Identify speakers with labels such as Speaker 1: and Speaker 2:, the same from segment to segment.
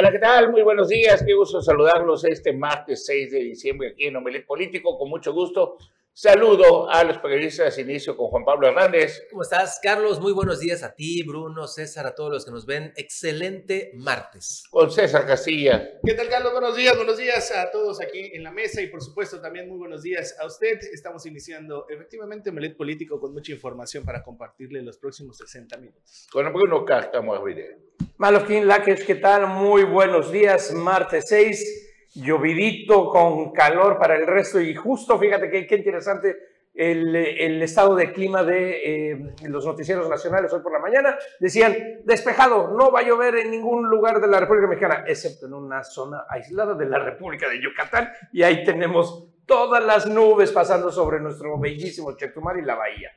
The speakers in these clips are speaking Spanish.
Speaker 1: Hola, ¿qué tal? Muy buenos días. Qué gusto saludarlos este martes 6 de diciembre aquí en Omelet Político. Con mucho gusto Saludo a los periodistas. Inicio con Juan Pablo Hernández.
Speaker 2: ¿Cómo estás, Carlos? Muy buenos días a ti, Bruno, César, a todos los que nos ven. Excelente martes.
Speaker 1: Con César Castilla.
Speaker 3: ¿Qué tal, Carlos? Buenos días, buenos días a todos aquí en la mesa y, por supuesto, también muy buenos días a usted. Estamos iniciando efectivamente Melet Político con mucha información para compartirle los próximos 60 minutos.
Speaker 1: Con Bruno Cártamo.
Speaker 4: Malofkin Lakesh, ¿qué tal? Muy buenos días, martes 6 llovidito con calor para el resto y justo, fíjate qué interesante el, el, estado de clima de eh, los noticieros nacionales hoy por la mañana. Decían, despejado, no va a llover en ningún lugar de la República Mexicana, excepto en una zona aislada de la República de Yucatán. Y ahí tenemos todas las nubes pasando sobre nuestro bellísimo Chetumal y la bahía.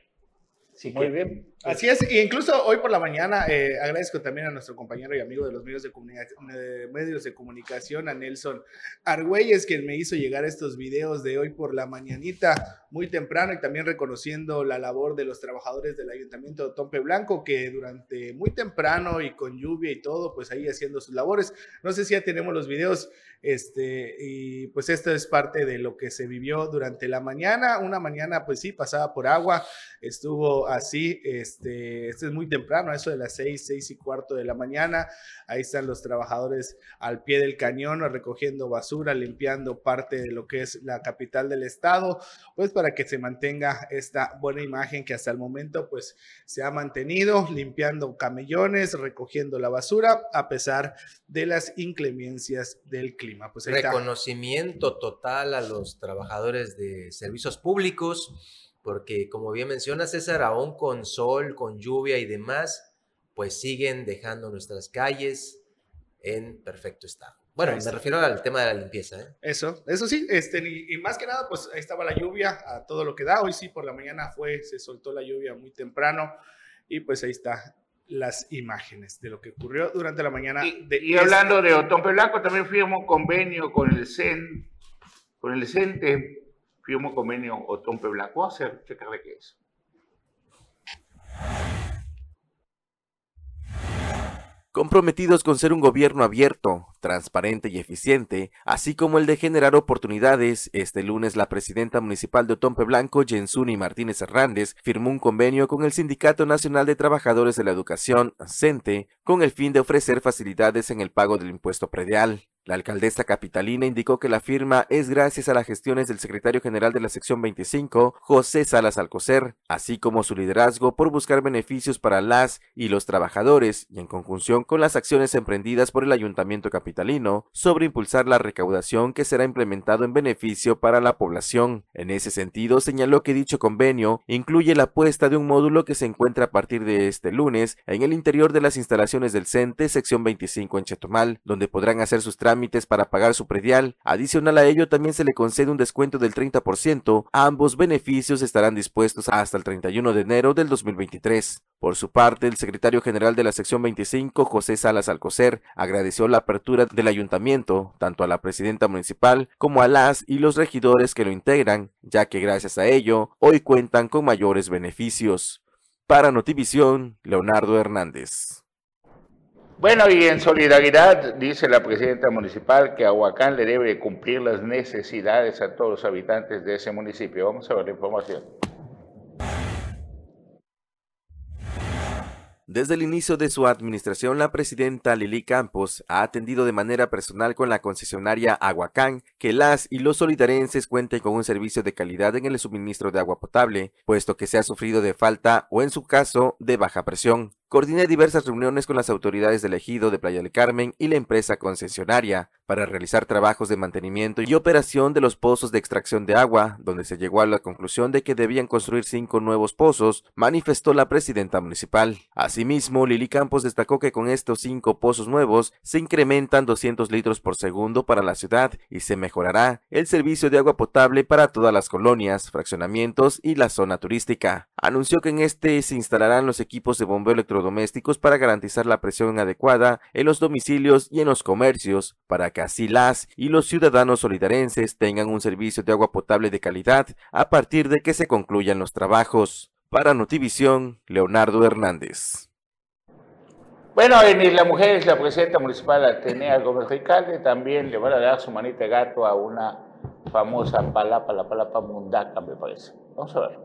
Speaker 3: Sí, Muy bien. Así es, e incluso hoy por la mañana eh, agradezco también a nuestro compañero y amigo de los medios de, medios de comunicación, a Nelson Argüelles, quien me hizo llegar estos videos de hoy por la mañanita, muy temprano, y también reconociendo la labor de los trabajadores del Ayuntamiento de Tompe Blanco, que durante muy temprano y con lluvia y todo, pues ahí haciendo sus labores. No sé si ya tenemos los videos, este, y pues esto es parte de lo que se vivió durante la mañana, una mañana pues sí, pasada por agua, estuvo así, este, este, es muy temprano, eso de las seis, seis y cuarto de la mañana. Ahí están los trabajadores al pie del cañón recogiendo basura, limpiando parte de lo que es la capital del estado, pues para que se mantenga esta buena imagen que hasta el momento pues se ha mantenido, limpiando camellones, recogiendo la basura, a pesar de las inclemencias del clima.
Speaker 2: Pues Reconocimiento total a los trabajadores de servicios públicos porque como bien menciona César, aún con sol, con lluvia y demás, pues siguen dejando nuestras calles en perfecto estado. Bueno, me refiero al tema de la limpieza. ¿eh?
Speaker 3: Eso, eso sí, este, y, más que nada, pues ahí estaba la lluvia a todo lo que da. Hoy sí, por la mañana fue, se soltó la lluvia muy temprano y pues ahí está las imágenes de lo que ocurrió durante la mañana.
Speaker 1: Y, y hablando de Otón Blanco, también firmó convenio con el CEN, con el CENTE firmó convenio Otompe Blanco. Vamos a checarle qué es.
Speaker 5: comprometidos con ser un gobierno abierto, transparente y eficiente, así como el de generar oportunidades, este lunes la presidenta municipal de Otompe Blanco, Jensuni Martínez Hernández, firmó un convenio con el Sindicato Nacional de Trabajadores de la Educación, CENTE, con el fin de ofrecer facilidades en el pago del impuesto predial. La alcaldesa capitalina indicó que la firma es gracias a las gestiones del secretario general de la sección 25, José Salas Alcocer, así como su liderazgo por buscar beneficios para las y los trabajadores y en conjunción con las acciones emprendidas por el ayuntamiento capitalino sobre impulsar la recaudación que será implementado en beneficio para la población. En ese sentido, señaló que dicho convenio incluye la puesta de un módulo que se encuentra a partir de este lunes en el interior de las instalaciones del CENTE, sección 25 en Chetumal, donde podrán hacer sus trámites trámites para pagar su predial. Adicional a ello, también se le concede un descuento del 30%. Ambos beneficios estarán dispuestos hasta el 31 de enero del 2023. Por su parte, el secretario general de la sección 25, José Salas Alcocer, agradeció la apertura del ayuntamiento, tanto a la presidenta municipal como a las y los regidores que lo integran, ya que gracias a ello, hoy cuentan con mayores beneficios. Para Notivisión, Leonardo Hernández.
Speaker 1: Bueno, y en solidaridad dice la presidenta municipal que Aguacán le debe cumplir las necesidades a todos los habitantes de ese municipio. Vamos a ver la información.
Speaker 5: Desde el inicio de su administración, la presidenta Lili Campos ha atendido de manera personal con la concesionaria Aguacán que las y los solidarenses cuenten con un servicio de calidad en el suministro de agua potable, puesto que se ha sufrido de falta o en su caso de baja presión. Coordiné diversas reuniones con las autoridades del ejido de Playa del Carmen y la empresa concesionaria para realizar trabajos de mantenimiento y operación de los pozos de extracción de agua, donde se llegó a la conclusión de que debían construir cinco nuevos pozos, manifestó la presidenta municipal. Asimismo, Lili Campos destacó que con estos cinco pozos nuevos se incrementan 200 litros por segundo para la ciudad y se mejorará el servicio de agua potable para todas las colonias, fraccionamientos y la zona turística. Anunció que en este se instalarán los equipos de bombeo domésticos para garantizar la presión adecuada en los domicilios y en los comercios, para que así las y los ciudadanos solidarenses tengan un servicio de agua potable de calidad a partir de que se concluyan los trabajos. Para Notivisión, Leonardo Hernández.
Speaker 1: Bueno, en la mujer es la presidenta municipal Atenea Gómez Ricalde, también le van a dar su manita de gato a una famosa palapa, la palapa mundaca, me parece. Vamos a ver.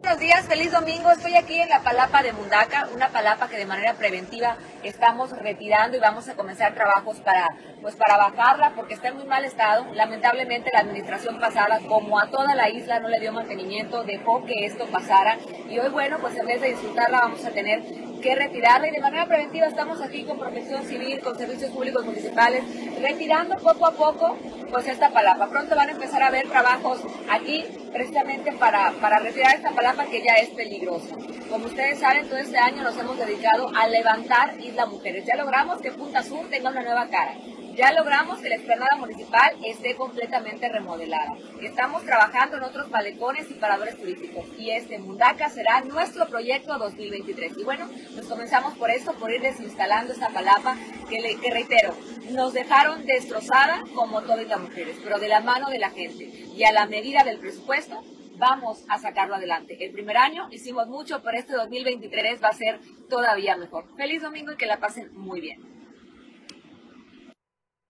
Speaker 6: Buenos días, feliz domingo. Estoy aquí en la palapa de Mundaca, una palapa que de manera preventiva estamos retirando y vamos a comenzar trabajos para, pues para bajarla porque está en muy mal estado. Lamentablemente la administración pasada, como a toda la isla no le dio mantenimiento, dejó que esto pasara y hoy, bueno, pues en vez de disfrutarla vamos a tener que retirarla y de manera preventiva estamos aquí con protección civil, con servicios públicos municipales, retirando poco a poco pues esta palapa. Pronto van a empezar a ver trabajos aquí precisamente para, para retirar esta palapa que ya es peligrosa. Como ustedes saben, todo este año nos hemos dedicado a levantar Isla Mujeres. Ya logramos que Punta Sur tenga una nueva cara. Ya logramos que la explanada municipal esté completamente remodelada. Estamos trabajando en otros balecones y paradores turísticos y este Mundaca será nuestro proyecto 2023. Y bueno, nos comenzamos por esto, por ir desinstalando esta palapa que, le, que reitero, nos dejaron destrozada como todas las mujeres, pero de la mano de la gente y a la medida del presupuesto vamos a sacarlo adelante. El primer año hicimos mucho, pero este 2023 va a ser todavía mejor. Feliz domingo y que la pasen muy bien.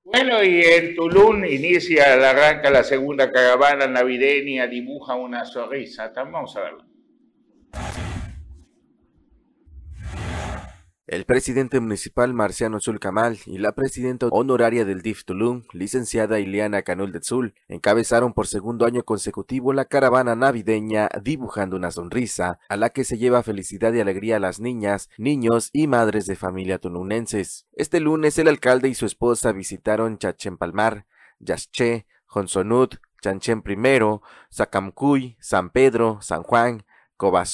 Speaker 1: Bueno, y en Tulum inicia, arranca la segunda caravana navideña, dibuja una sonrisa. Vamos a verlo.
Speaker 5: El presidente municipal Marciano Zulcamal y la presidenta honoraria del DIF Tulum, licenciada Ileana Canul de Zul, encabezaron por segundo año consecutivo la caravana navideña dibujando una sonrisa, a la que se lleva felicidad y alegría a las niñas, niños y madres de familia tulunenses. Este lunes el alcalde y su esposa visitaron Chachempalmar, Yasché, Jonsonut, Chanchen I, Sacamcuy, San Pedro, San Juan, Coba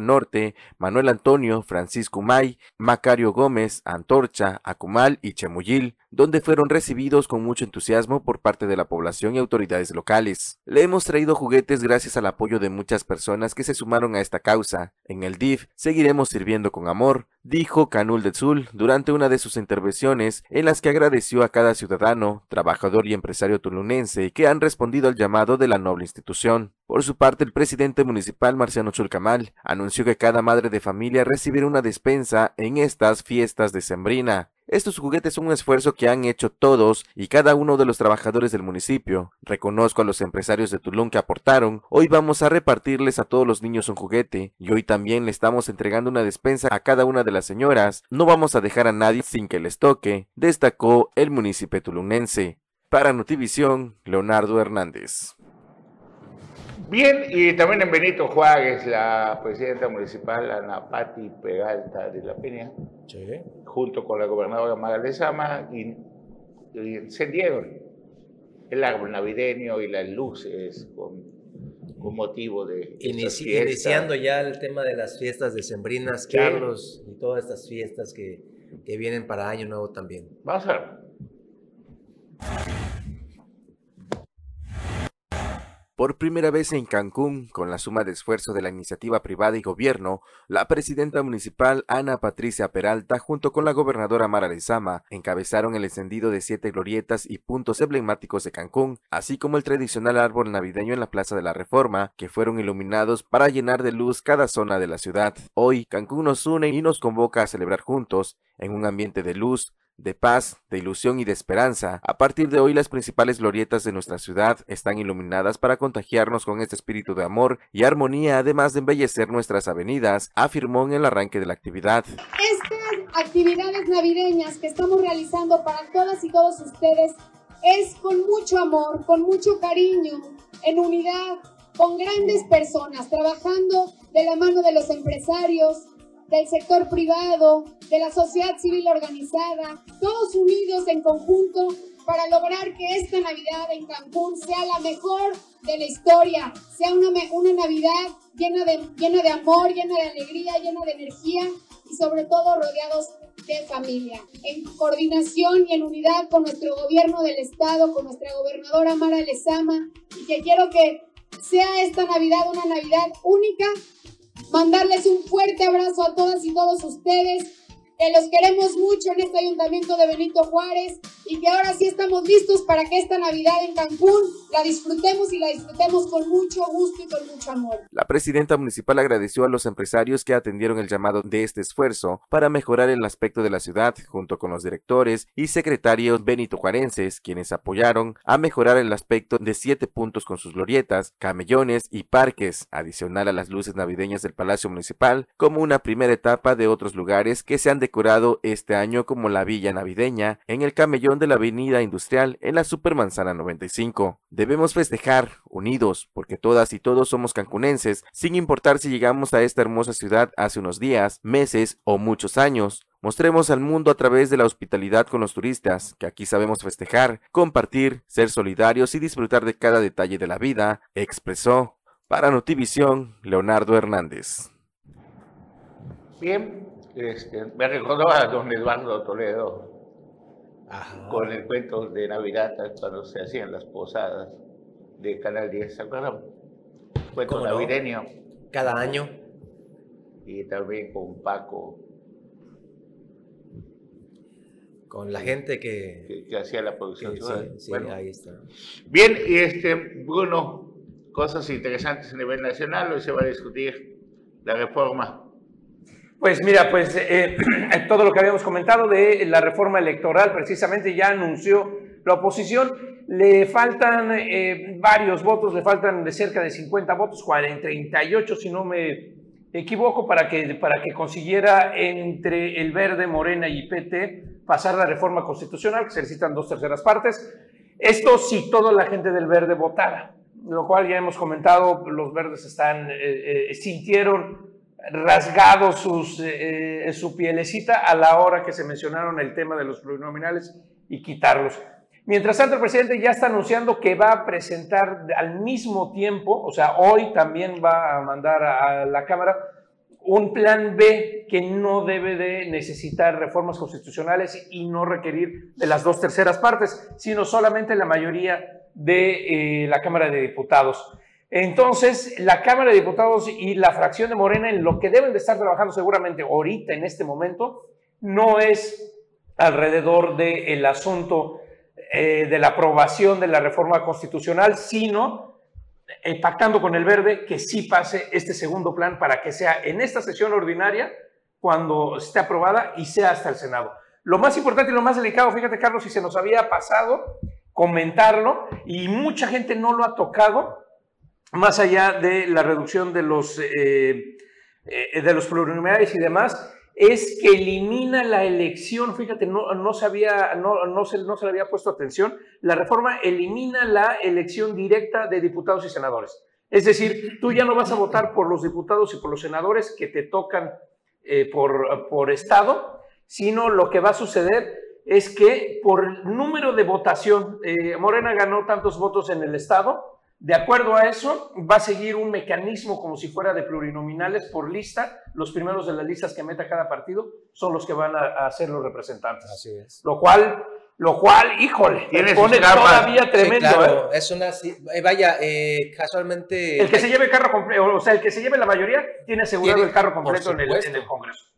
Speaker 5: Norte, Manuel Antonio, Francisco May, Macario Gómez, Antorcha, Acumal y Chemuyil, donde fueron recibidos con mucho entusiasmo por parte de la población y autoridades locales. Le hemos traído juguetes gracias al apoyo de muchas personas que se sumaron a esta causa. En el DIF seguiremos sirviendo con amor, dijo Canul de Zul durante una de sus intervenciones en las que agradeció a cada ciudadano, trabajador y empresario tulunense que han respondido al llamado de la noble institución. Por su parte, el presidente municipal Marciano Chulcamal anunció que cada madre de familia recibirá una despensa en estas fiestas de Sembrina. Estos juguetes son un esfuerzo que han hecho todos y cada uno de los trabajadores del municipio. Reconozco a los empresarios de Tulum que aportaron. Hoy vamos a repartirles a todos los niños un juguete y hoy también le estamos entregando una despensa a cada una de las señoras. No vamos a dejar a nadie sin que les toque, destacó el municipio tulunense. Para Notivisión, Leonardo Hernández.
Speaker 1: Bien, y también en Benito Juárez, la presidenta municipal, Ana Pati Peralta de la Peña, junto con la gobernadora Mara Lezama, y, encendieron el árbol navideño y las luces con, motivo de.
Speaker 2: iniciando ya el tema de las fiestas decembrinas, Carlos, y todas estas fiestas que, que vienen para Año Nuevo también.
Speaker 1: Vamos a ver.
Speaker 5: Por primera vez en Cancún, con la suma de esfuerzo de la iniciativa privada y gobierno, la presidenta municipal Ana Patricia Peralta junto con la gobernadora Mara Lezama encabezaron el encendido de siete glorietas y puntos emblemáticos de Cancún, así como el tradicional árbol navideño en la Plaza de la Reforma, que fueron iluminados para llenar de luz cada zona de la ciudad. Hoy, Cancún nos une y nos convoca a celebrar juntos, en un ambiente de luz, de paz, de ilusión y de esperanza. A partir de hoy las principales glorietas de nuestra ciudad están iluminadas para contagiarnos con este espíritu de amor y armonía, además de embellecer nuestras avenidas, afirmó en el arranque de la actividad.
Speaker 7: Estas actividades navideñas que estamos realizando para todas y todos ustedes es con mucho amor, con mucho cariño, en unidad, con grandes personas, trabajando de la mano de los empresarios, del sector privado, de la sociedad civil organizada, todos unidos en conjunto para lograr que esta Navidad en Cancún sea la mejor de la historia, sea una, una Navidad llena de, llena de amor, llena de alegría, llena de energía y sobre todo rodeados de familia, en coordinación y en unidad con nuestro gobierno del estado, con nuestra gobernadora Mara Lezama, y que quiero que sea esta Navidad una Navidad única mandarles un fuerte abrazo a todas y todos ustedes, que los queremos mucho en este ayuntamiento de Benito Juárez y que ahora sí estamos listos para que esta Navidad en Cancún la disfrutemos y la disfrutemos con mucho gusto y con mucho amor.
Speaker 5: La presidenta municipal agradeció a los empresarios que atendieron el llamado de este esfuerzo para mejorar el aspecto de la ciudad, junto con los directores y secretarios benitojuarenses, quienes apoyaron a mejorar el aspecto de siete puntos con sus glorietas, camellones y parques, adicional a las luces navideñas del Palacio Municipal, como una primera etapa de otros lugares que se han este año como la Villa Navideña en el camellón de la Avenida Industrial en la Supermanzana 95. Debemos festejar, unidos, porque todas y todos somos cancunenses, sin importar si llegamos a esta hermosa ciudad hace unos días, meses o muchos años. Mostremos al mundo a través de la hospitalidad con los turistas, que aquí sabemos festejar, compartir, ser solidarios y disfrutar de cada detalle de la vida, expresó. Para Notivisión, Leonardo Hernández.
Speaker 1: Bien, este, me recordó a don Eduardo Toledo con el cuento de Navidad cuando se hacían las posadas de Canal 10, ¿se acuerdan? Cuento navideño.
Speaker 2: Cada año.
Speaker 1: Y también con Paco.
Speaker 2: Con la gente que...
Speaker 1: Que, hacía la producción.
Speaker 2: sí, ahí está.
Speaker 1: Bien, y este, Bruno, cosas interesantes a nivel nacional, hoy se va a discutir la reforma
Speaker 4: pues mira, pues eh, todo lo que habíamos comentado de la reforma electoral, precisamente ya anunció la oposición, le faltan eh, varios votos, le faltan de cerca de 50 votos, 38 si no me equivoco, para que, para que consiguiera entre el Verde, Morena y PT pasar la reforma constitucional, que se necesitan dos terceras partes. Esto si toda la gente del Verde votara, lo cual ya hemos comentado, los verdes están, eh, sintieron rasgado sus, eh, eh, su pielecita a la hora que se mencionaron el tema de los plurinominales y quitarlos. Mientras tanto, el presidente ya está anunciando que va a presentar al mismo tiempo, o sea, hoy también va a mandar a la Cámara un plan B que no debe de necesitar reformas constitucionales y no requerir de las dos terceras partes, sino solamente la mayoría de eh, la Cámara de Diputados. Entonces, la Cámara de Diputados y la fracción de Morena en lo que deben de estar trabajando seguramente ahorita, en este momento, no es alrededor del asunto eh, de la aprobación de la reforma constitucional, sino eh, pactando con el verde que sí pase este segundo plan para que sea en esta sesión ordinaria cuando esté aprobada y sea hasta el Senado. Lo más importante y lo más delicado, fíjate Carlos, si se nos había pasado comentarlo y mucha gente no lo ha tocado, más allá de la reducción de los, eh, eh, de los plurinominales y demás, es que elimina la elección, fíjate, no, no, se no, no, se, no se le había puesto atención, la reforma elimina la elección directa de diputados y senadores. Es decir, tú ya no vas a votar por los diputados y por los senadores que te tocan eh, por, por estado, sino lo que va a suceder es que por número de votación, Morena ganó tantos votos en el estado, de acuerdo a eso, va a seguir un mecanismo como si fuera de plurinominales por lista. Los primeros de las listas que meta cada partido son los que van a, ser los representantes.
Speaker 2: Así es.
Speaker 4: Lo cual, lo cual, híjole, pone todavía tremendo. Sí, claro,
Speaker 2: ¿eh? es una, eh, vaya, eh, casualmente.
Speaker 4: El que se lleve el carro completo, o sea, el que se lleve la mayoría tiene asegurado el carro completo en el, en el Congreso.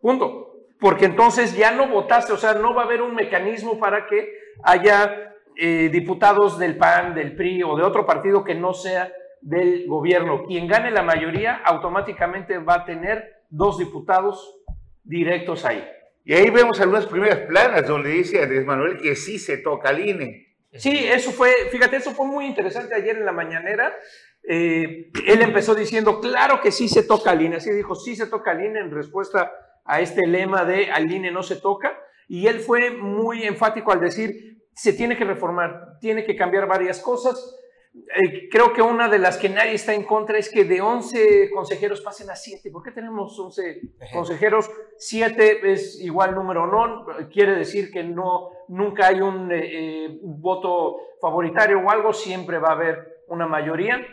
Speaker 4: Punto. Porque entonces ya no votaste, o sea, no va a haber un mecanismo para que haya eh, diputados del PAN, del PRI o de otro partido que no sea del gobierno. Quien gane la mayoría automáticamente va a tener dos diputados directos ahí.
Speaker 1: Y ahí vemos algunas primeras planas donde dice Andrés Manuel que sí se toca al INE.
Speaker 4: Sí, eso fue, fíjate, eso fue muy interesante ayer en la mañanera. Eh, él empezó diciendo, claro que sí se toca al INE. Así dijo, sí se toca al INE en respuesta a este lema de al INE no se toca. Y él fue muy enfático al decir, se tiene que reformar, tiene que cambiar varias cosas. Eh, creo que una de las que nadie está en contra es que de 11 consejeros pasen a 7. ¿Por qué tenemos 11 consejeros? 7 es igual número no, quiere decir que no, nunca hay un eh, eh, voto favoritario o algo, siempre va a haber una mayoría.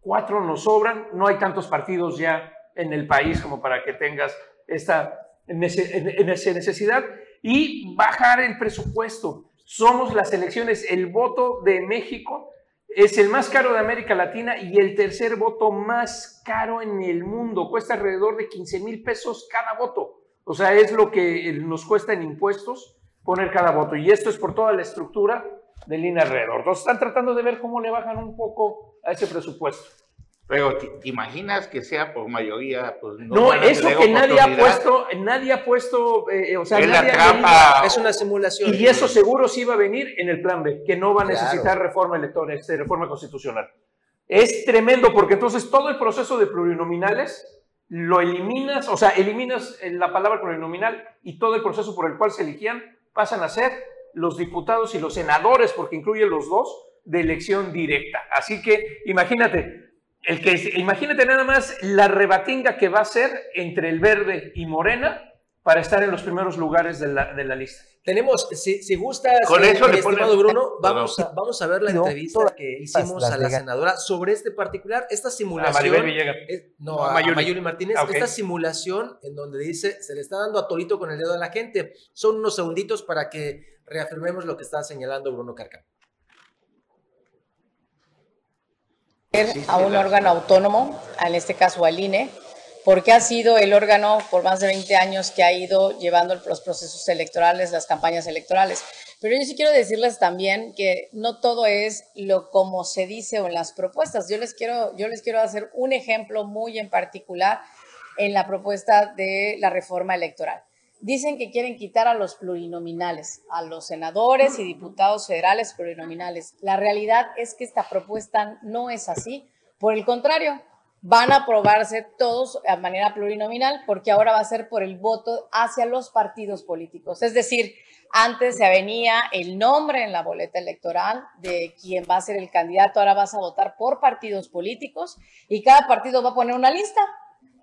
Speaker 4: Cuatro nos sobran, no hay tantos partidos ya en el país como para que tengas esta necesidad. Y bajar el presupuesto somos las elecciones, el voto de México es el más caro de América Latina y el tercer voto más caro en el mundo. Cuesta alrededor de 15 mil pesos cada voto. O sea, es lo que nos cuesta en impuestos poner cada voto. Y esto es por toda la estructura de línea alrededor. Entonces están tratando de ver cómo le bajan un poco a ese presupuesto.
Speaker 1: Pero ¿te, imaginas que sea por mayoría? Pues,
Speaker 4: no, eso que nadie ha puesto, nadie ha puesto, eh, o sea,
Speaker 1: es
Speaker 4: nadie
Speaker 1: la trampa.
Speaker 2: Es una simulación.
Speaker 4: Y eso seguro sí va a venir en el plan B, que no va a necesitar reforma electoral, este, reforma constitucional. Es tremendo porque entonces todo el proceso de plurinominales lo eliminas, o sea, eliminas la palabra plurinominal y todo el proceso por el cual se elegían pasan a ser los diputados y los senadores, porque incluye los dos, de elección directa. Así que imagínate, el que, imagínate nada más la rebatinga que va a ser entre el verde y Morena para estar en los primeros lugares de la, de la lista.
Speaker 2: Tenemos, si, si gustas,
Speaker 1: Con eso le
Speaker 2: estimado Bruno, vamos a, vamos a ver la entrevista que hicimos a la senadora sobre este particular, esta simulación.
Speaker 4: A
Speaker 2: no, a, Mayuli. Martínez, ah, esta simulación en donde dice, se le está dando a Tolito con el dedo a la gente. Son unos segunditos para que reafirmemos lo que está señalando Bruno Carcam.
Speaker 8: A un órgano autónomo, en este caso al INE, porque ha sido el órgano por más de 20 años que ha ido llevando los procesos electorales, las campañas electorales. Pero yo sí quiero decirles también que no todo es lo como se dice o en las propuestas. Yo les quiero, yo les quiero hacer un ejemplo muy en particular en la propuesta de la reforma electoral. Dicen que quieren quitar a los plurinominales, a los senadores y diputados federales plurinominales. La realidad es que esta propuesta no es así. Por el contrario, van a aprobarse todos de manera plurinominal porque ahora va a ser por el voto hacia los partidos políticos. Es decir, antes se venía el nombre en la boleta electoral de quién va a ser el candidato, ahora vas a votar por partidos políticos y cada partido va a poner una lista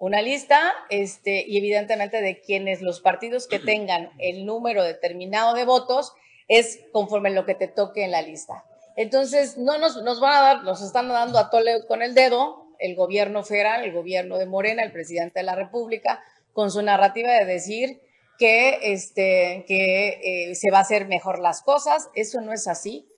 Speaker 8: una lista este, y evidentemente de quienes los partidos que tengan el número determinado de votos es conforme lo que te toque en la lista. Entonces, no nos, nos van a dar, nos están dando a tole con el dedo el gobierno federal, el gobierno de Morena, el presidente de la República, con su narrativa de decir que, este, que eh, se va a hacer mejor las cosas. Eso no es así.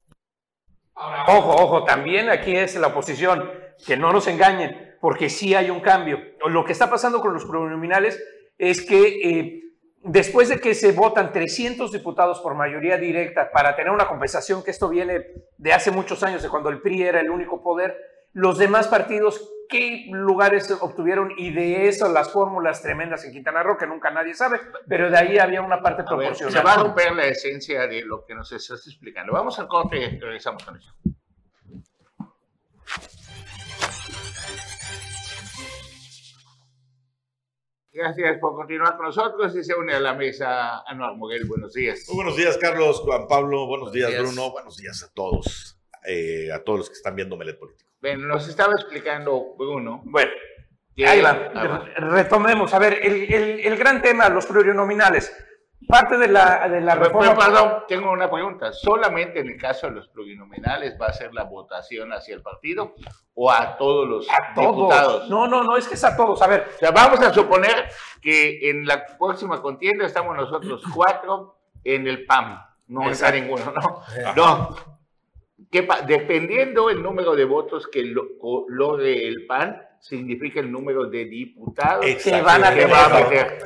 Speaker 4: Ojo, ojo, también aquí es la oposición, que no nos engañen porque sí hay un cambio. Lo que está pasando con los plurinominales es que eh, después de que se votan 300 diputados por mayoría directa para tener una compensación, que esto viene de hace muchos años, de cuando el PRI era el único poder, los demás partidos, ¿qué lugares obtuvieron? Y de eso las fórmulas tremendas en Quintana Roo, que nunca nadie sabe, pero de ahí había una parte proporcional.
Speaker 1: se va a romper la esencia de lo que nos estás explicando. Vamos al corte y regresamos con eso. Gracias por continuar con nosotros y se une a la mesa Anuar Moguel. Buenos días.
Speaker 9: Muy buenos días, Carlos, Juan Pablo. Buenos, días, Bruno. Buenos días a todos, eh, a todos los que están viendo Melet Político.
Speaker 1: Bueno, nos estaba explicando Bruno.
Speaker 4: Bueno, ahí va. Retomemos. A ver, el, el, el gran tema, los plurinominales. Parte de la, de la reforma.
Speaker 1: Perdón, tengo una pregunta. ¿Solamente en el caso de los plurinominales va a ser la votación hacia el partido o a todos los diputados?
Speaker 4: No, no, no, es que es a todos. A ver.
Speaker 1: O sea, vamos a suponer que en la próxima contienda estamos nosotros cuatro en el PAM. No está ninguno, ¿no? No. dependiendo el número de votos que logre el PAN, significa el número de diputados
Speaker 4: que van a
Speaker 9: tener.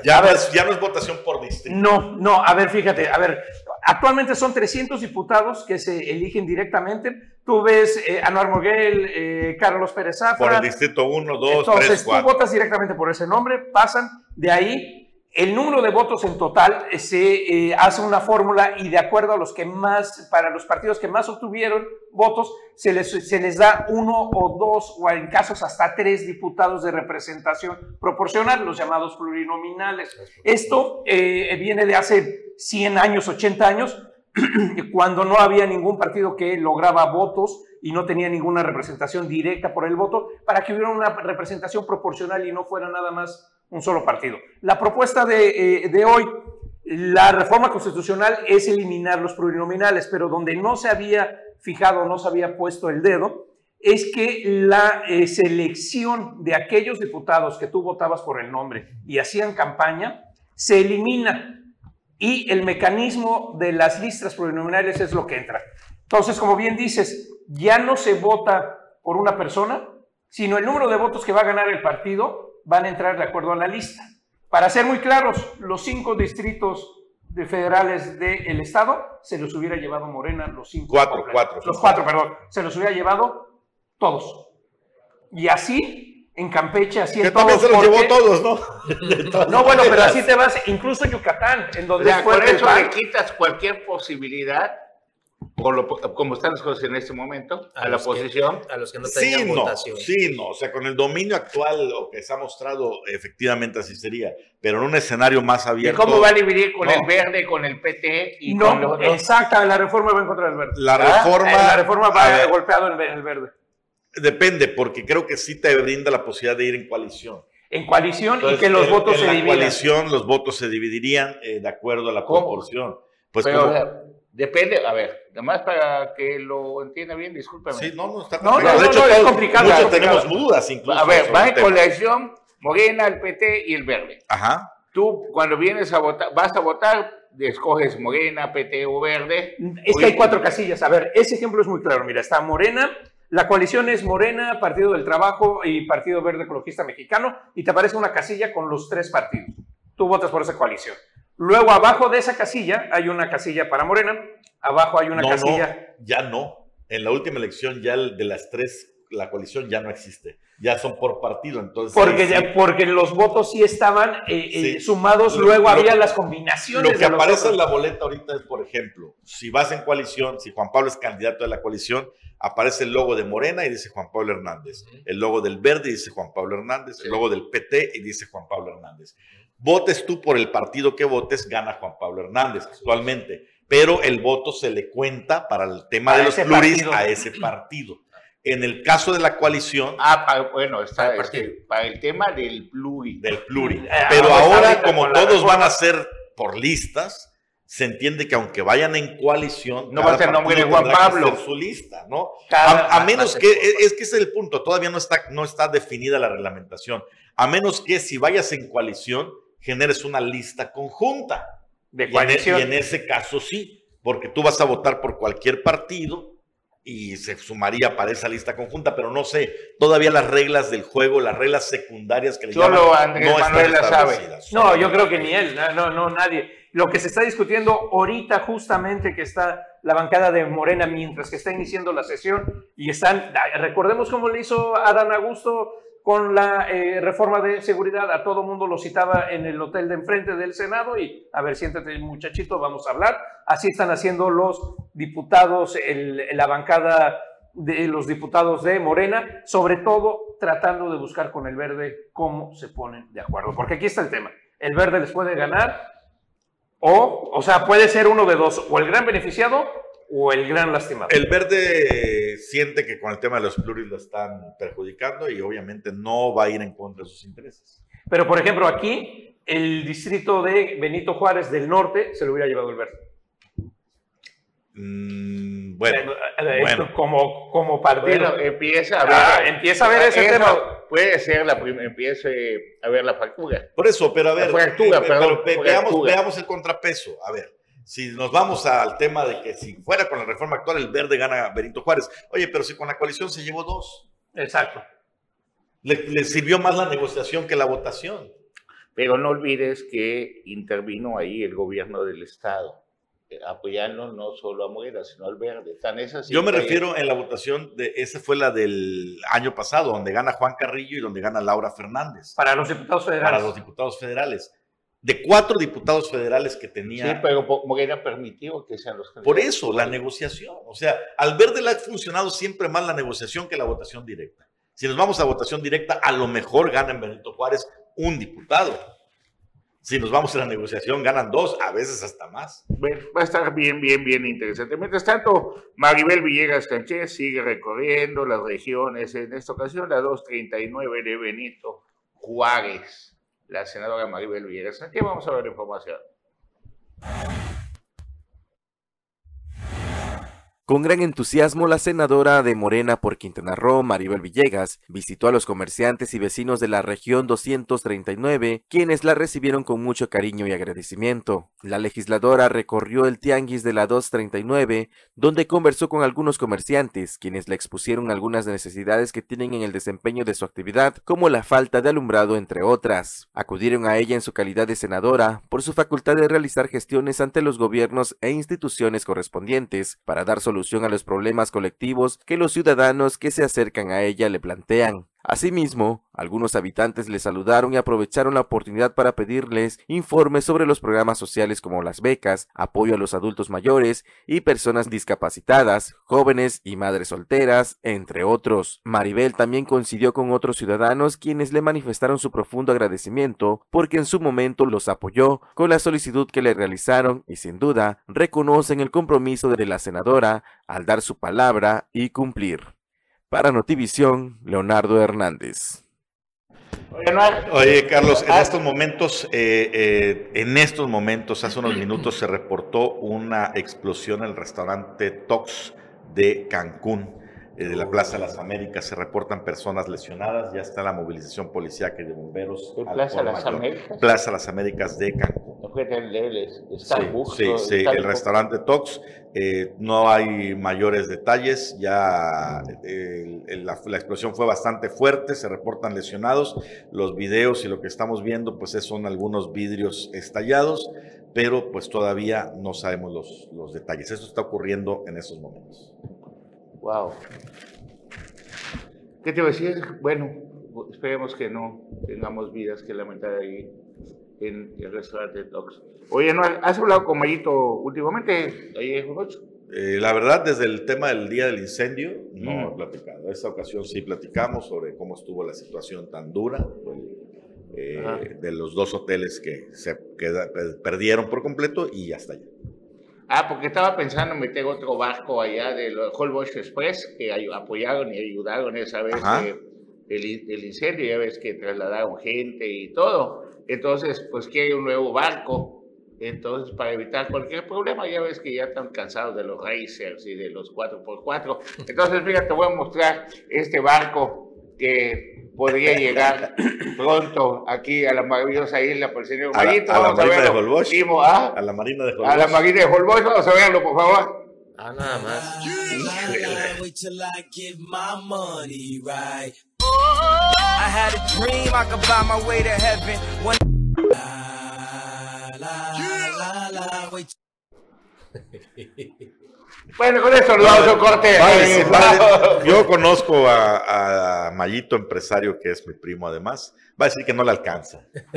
Speaker 9: Ya, no es, ya no es votación por distrito.
Speaker 4: No, no, a ver, fíjate, a ver, actualmente son 300 diputados que se eligen directamente. Tú ves eh, Anuar Moguel, eh, Carlos Pérez Zafra.
Speaker 9: Por el distrito 1, 2,
Speaker 4: Entonces,
Speaker 9: 3, 4.
Speaker 4: tú votas directamente por ese nombre, pasan de ahí el número de votos en total eh, se eh, hace una fórmula y de acuerdo a los que más, para los partidos que más obtuvieron votos, se les, se les da uno o dos o en casos hasta tres diputados de representación proporcional, los llamados plurinominales. Esto eh, viene de hace 100 años, 80 años, cuando no había ningún partido que lograba votos y no tenía ninguna representación directa por el voto, para que hubiera una representación proporcional y no fuera nada más un solo partido. La propuesta de, eh, hoy, la reforma constitucional es eliminar los plurinominales, pero donde no se había fijado, no se había puesto el dedo, es que la eh, selección de aquellos diputados que tú votabas por el nombre y hacían campaña, se elimina y el mecanismo de las listas plurinominales es lo que entra. Entonces, como bien dices, ya no se vota por una persona, sino el número de votos que va a ganar el partido van a entrar de acuerdo a la lista. Para ser muy claros, los cinco distritos de federales del Estado, se los hubiera llevado Morena los cinco.
Speaker 9: Cuatro, cuatro.
Speaker 4: Los cuatro, perdón. Se los hubiera llevado todos. Y así, en Campeche, así en
Speaker 9: todos. Que se los llevó todos,
Speaker 4: ¿no? no, bueno, pero así te vas, incluso Yucatán, en donde...
Speaker 1: O por eso le quitas cualquier posibilidad como están las cosas en este momento, a, la oposición.
Speaker 2: a los que no tenían sí, votación.
Speaker 9: No, sí, no. O sea, con el dominio actual, lo que se ha mostrado, efectivamente así sería. Pero en un escenario más abierto.
Speaker 1: ¿Y cómo va a dividir con el verde, con el PT y
Speaker 4: no,
Speaker 1: con los
Speaker 4: Exacta, la reforma va en contra del verde.
Speaker 9: La reforma.
Speaker 4: la reforma va golpeado en el verde.
Speaker 9: Depende, porque creo que sí te brinda la posibilidad de ir en coalición.
Speaker 4: En coalición y que los votos se dividan.
Speaker 9: En coalición los votos se dividirían eh, de acuerdo a la proporción.
Speaker 1: Pues como, Depende, a ver, nomás para que lo entienda bien, discúlpeme.
Speaker 9: Sí, no, no está
Speaker 4: complicado. No, de hecho, es complicado.
Speaker 9: Muchos tenemos dudas incluso.
Speaker 1: A ver, va en coalición Morena, el PT y el Verde.
Speaker 9: Ajá.
Speaker 1: Tú, cuando vienes a votar, vas a votar, escoges Morena, PT o Verde.
Speaker 4: Es que hay cuatro casillas. A ver, ese ejemplo es muy claro. Mira, está Morena, la coalición es Morena, Partido del Trabajo y Partido Verde Ecologista Mexicano, y te aparece una casilla con los tres partidos. Tú votas por esa coalición. Luego, abajo de esa casilla hay una casilla para Morena, abajo hay una casilla.
Speaker 9: No, ya no. En la última elección, ya de las tres, la coalición ya no existe. Ya son por partido, entonces.
Speaker 4: Porque, porque los votos sí estaban eh, eh, sumados, luego había las combinaciones.
Speaker 9: Lo que aparece en la boleta ahorita es, por ejemplo, si vas en coalición, si Juan Pablo es candidato de la coalición, aparece el logo de Morena y dice Juan Pablo Hernández. El logo del Verde dice Juan Pablo Hernández. El logo del PT y dice Juan Pablo Hernández votes tú por el partido que votes, gana Juan Pablo Hernández actualmente. Pero el voto se le cuenta para el tema de los pluris a ese partido. En el caso de la coalición.
Speaker 1: Ah, bueno, está este, para el tema del pluri.
Speaker 9: Del pluri. Ah, Pero ahora, como todos van a ser por listas, se entiende que aunque vayan en coalición,
Speaker 1: no va a ser nombre de Juan Pablo.
Speaker 9: su lista, ¿no? a, menos que, es que ese es el punto, todavía no está, no está definida la reglamentación. A menos que si vayas en coalición, generes una lista conjunta.
Speaker 4: De coalición.
Speaker 9: Y en, ese caso sí, porque tú vas a votar por cualquier partido y se sumaría para esa lista conjunta, pero no sé, todavía las reglas del juego, las reglas secundarias que le
Speaker 1: Solo Andrés no Manuel sabe.
Speaker 4: No, yo creo que ni él, no, no, nadie. Lo que se está discutiendo ahorita justamente que está la bancada de Morena mientras que está iniciando la sesión y están, recordemos cómo le hizo Adán Augusto con la eh, reforma de seguridad, a todo mundo lo citaba en el hotel de enfrente del Senado y, a ver, siéntate muchachito, vamos a hablar. Así están haciendo los diputados, la bancada de los diputados de Morena, sobre todo tratando de buscar con el verde cómo se ponen de acuerdo. Porque aquí está el tema. El verde les puede ganar o, o sea, puede ser uno de dos, o el gran beneficiado o el gran lastimado?
Speaker 9: El verde siente que con el tema de los pluris lo están perjudicando y obviamente no va a ir en contra de sus intereses.
Speaker 4: Pero, por ejemplo, aquí el distrito de Benito Juárez del Norte se lo hubiera llevado el verde.
Speaker 9: Mm, bueno,
Speaker 4: como, como partido.
Speaker 1: empieza a ver, ah,
Speaker 4: empieza a ver ese tema.
Speaker 1: Puede ser la empiece a ver la factura.
Speaker 9: Por eso, pero a ver,
Speaker 1: factura, eh, perdón,
Speaker 9: veamos, veamos el contrapeso. A ver, si nos vamos al tema de que si fuera con la reforma actual, el verde gana Benito Juárez. Oye, pero si con la coalición se llevó dos.
Speaker 4: Exacto.
Speaker 9: Le, sirvió más la negociación que la votación.
Speaker 1: Pero no olvides que intervino ahí el gobierno del Estado, eh, apoyando no solo a Morena, sino al verde. Tan
Speaker 9: Yo me refiero en la votación, de esa fue la del año pasado, donde gana Juan Carrillo y donde gana Laura Fernández.
Speaker 4: Para los diputados federales.
Speaker 9: Para los diputados federales de cuatro diputados federales que tenía.
Speaker 1: Sí, pero Morena permitió que sean los
Speaker 9: candidatos. Por eso, la negociación. O sea, al verde le ha funcionado siempre más la negociación que la votación directa. Si nos vamos a votación directa, a lo mejor gana en Benito Juárez un diputado. Si nos vamos a la negociación, ganan dos, a veces hasta más.
Speaker 1: Bueno, va a estar bien, bien, bien interesante. Mientras tanto, Maribel Villegas Canchez sigue recorriendo las regiones. En esta ocasión, la 239 de Benito Juárez la senadora Maribel Villegas. Aquí vamos a ver la información.
Speaker 5: Con gran entusiasmo, la senadora de Morena por Quintana Roo, Maribel Villegas, visitó a los comerciantes y vecinos de la región 239, quienes la recibieron con mucho cariño y agradecimiento. La legisladora recorrió el tianguis de la 239, donde conversó con algunos comerciantes, quienes le expusieron algunas necesidades que tienen en el desempeño de su actividad, como la falta de alumbrado, entre otras. Acudieron a ella en su calidad de senadora por su facultad de realizar gestiones ante los gobiernos e instituciones correspondientes para dar solución a los problemas colectivos que los ciudadanos que se acercan a ella le plantean. Asimismo, algunos habitantes le saludaron y aprovecharon la oportunidad para pedirles informes sobre los programas sociales como las becas, apoyo a los adultos mayores y personas discapacitadas, jóvenes y madres solteras, entre otros. Maribel también coincidió con otros ciudadanos quienes le manifestaron su profundo agradecimiento porque en su momento los apoyó con la solicitud que le realizaron y sin duda reconocen el compromiso de la senadora al dar su palabra y cumplir. Para Notivisión, Leonardo Hernández.
Speaker 9: Oye, Carlos, en estos momentos, eh, eh, en estos momentos, hace unos minutos se reportó una explosión en el restaurante Tox de Cancún. Eh, de la Plaza de las Américas se reportan personas lesionadas, ya está la movilización policial de bomberos.
Speaker 1: Plaza de las Américas?
Speaker 9: Plaza de las Américas de Cancún.
Speaker 1: Sí,
Speaker 9: sí, sí, el restaurante Tox. Eh, no hay mayores detalles, ya la, explosión fue bastante fuerte, se reportan lesionados. Los videos y lo que estamos viendo, pues son algunos vidrios estallados, pero pues todavía no sabemos los, los detalles. Esto está ocurriendo en estos momentos.
Speaker 1: Wow. ¿Qué te voy a decir? Bueno, esperemos que no tengamos vidas que lamentar ahí en el restaurante Docs. Oye, ¿no has hablado con Mayito últimamente ahí en
Speaker 9: eh, la verdad, desde el tema del día del incendio, no mm. he platicado. Esta ocasión sí platicamos sobre cómo estuvo la situación tan dura eh, de los dos hoteles que se perdieron por completo y hasta allá.
Speaker 1: Ah, porque estaba pensando en meter otro barco allá del Holbox Express, que apoyaron y ayudaron esa vez el, incendio, ya ves que trasladaron gente y todo. Entonces, pues quiere un nuevo barco. Entonces, para evitar cualquier problema, ya ves que ya están cansados de los racers y de los 4x4. Entonces, fíjate, te voy a mostrar este barco que podría llegar pronto aquí a la maravillosa isla por el señor
Speaker 9: a
Speaker 1: Mayito.
Speaker 9: La, a la Marina de Holbox.
Speaker 1: ¿ah?
Speaker 9: A la Marina de Holbox.
Speaker 1: A la Marina de Holbox, vamos a verlo, por favor.
Speaker 2: Ah, nada más. I had a dream I could buy my way to heaven. When...
Speaker 1: La, la, la, la, Bueno, con eso nos vamos a corte.
Speaker 9: yo conozco a, a, Mayito, empresario, que es mi primo además. Va a decir que no le alcanza.